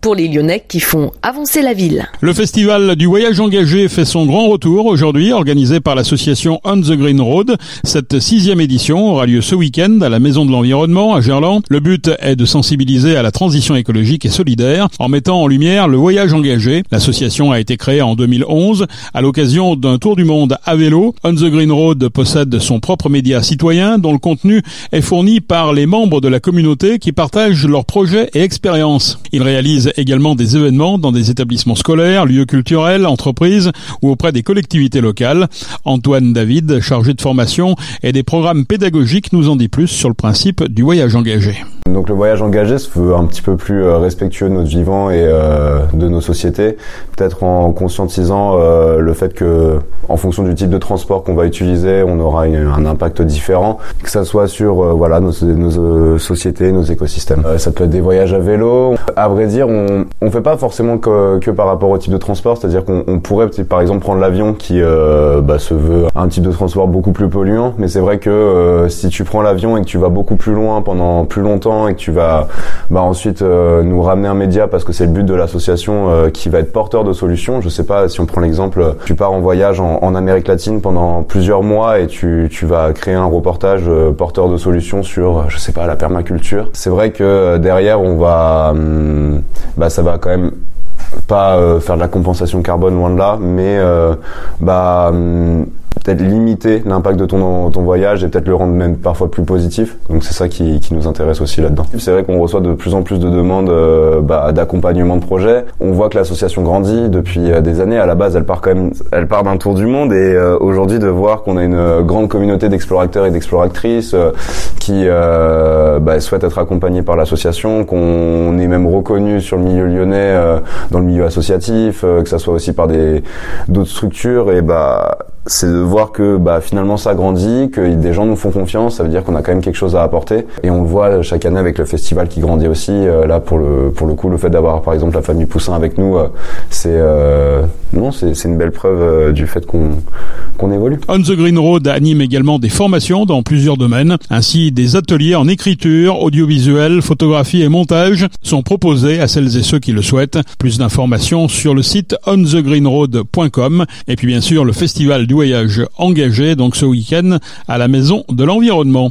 pour les Lyonnais qui font avancer la ville. Le festival du voyage engagé fait son grand retour aujourd'hui, organisé par l'association On the Green Road. Cette sixième édition aura lieu ce week-end à la Maison de l'Environnement à Gerland. Le but est de sensibiliser à la transition écologique et solidaire en mettant en lumière le voyage engagé. L'association a été créée en 2011 à l'occasion d'un tour du monde à vélo. On the Green Road possède son propre média citoyen dont le contenu est fourni par les membres de la communauté qui partagent leurs projets et expériences. Également des événements dans des établissements scolaires, lieux culturels, entreprises ou auprès des collectivités locales. Antoine David, chargé de formation et des programmes pédagogiques, nous en dit plus sur le principe du voyage engagé. Donc le voyage engagé se veut un petit peu plus euh, respectueux de notre vivant et euh, de nos sociétés, peut-être en conscientisant euh, le fait que en fonction du type de transport qu'on va utiliser, on aura un impact différent, que ça soit sur voilà nos, sociétés, nos écosystèmes. ça peut être des voyages à vélo. À vrai dire, on on fait pas forcément que, que par rapport au type de transport, c'est-à-dire qu'on pourrait par exemple prendre l'avion qui bah, se veut un type de transport beaucoup plus polluant, mais c'est vrai que si tu prends l'avion et que tu vas beaucoup plus loin pendant plus longtemps et que tu vas bah, ensuite euh, nous ramener un média parce que c'est le but de l'association euh, qui va être porteur de solutions. Je sais pas si on prend l'exemple, tu pars en voyage en, Amérique latine pendant plusieurs mois et tu, tu vas créer un reportage euh, porteur de solutions sur, je sais pas, la permaculture. C'est vrai que derrière on va, hum, bah ça va quand même pas faire de la compensation carbone loin de là, mais bah hum, peut-être limiter l'impact de ton, ton voyage et peut-être le rendre même parfois plus positif. Donc c'est ça qui, qui, nous intéresse aussi là-dedans. C'est vrai qu'on reçoit de plus en plus de demandes euh, bah, d'accompagnement de projet. On voit que l'association grandit depuis euh, des années. À la base, elle part quand même, elle part d'un tour du monde et euh, aujourd'hui de voir qu'on a une grande communauté d'explorateurs et d'exploratrices qui bah, souhaitent être accompagnés par l'association, qu'on est même reconnu sur le milieu lyonnais dans le milieu associatif, que ça soit aussi par des d'autres structures et bah c'est de voir que bah, finalement ça grandit, que des gens nous font confiance, ça veut dire qu'on a quand même quelque chose à apporter. Et on le voit chaque année avec le festival qui grandit aussi. Euh, là pour le pour le coup, le fait d'avoir par exemple la famille Poussin avec nous, euh, c'est euh, non, c'est une belle preuve du fait qu'on On the Green Road anime également des formations dans plusieurs domaines, ainsi des ateliers en écriture, audiovisuel, photographie et montage sont proposés à celles et ceux qui le souhaitent. Plus d'informations sur le site onthegreenroad.com et puis bien sûr le festival du voyage engagé donc ce week-end à la Maison de l'Environnement.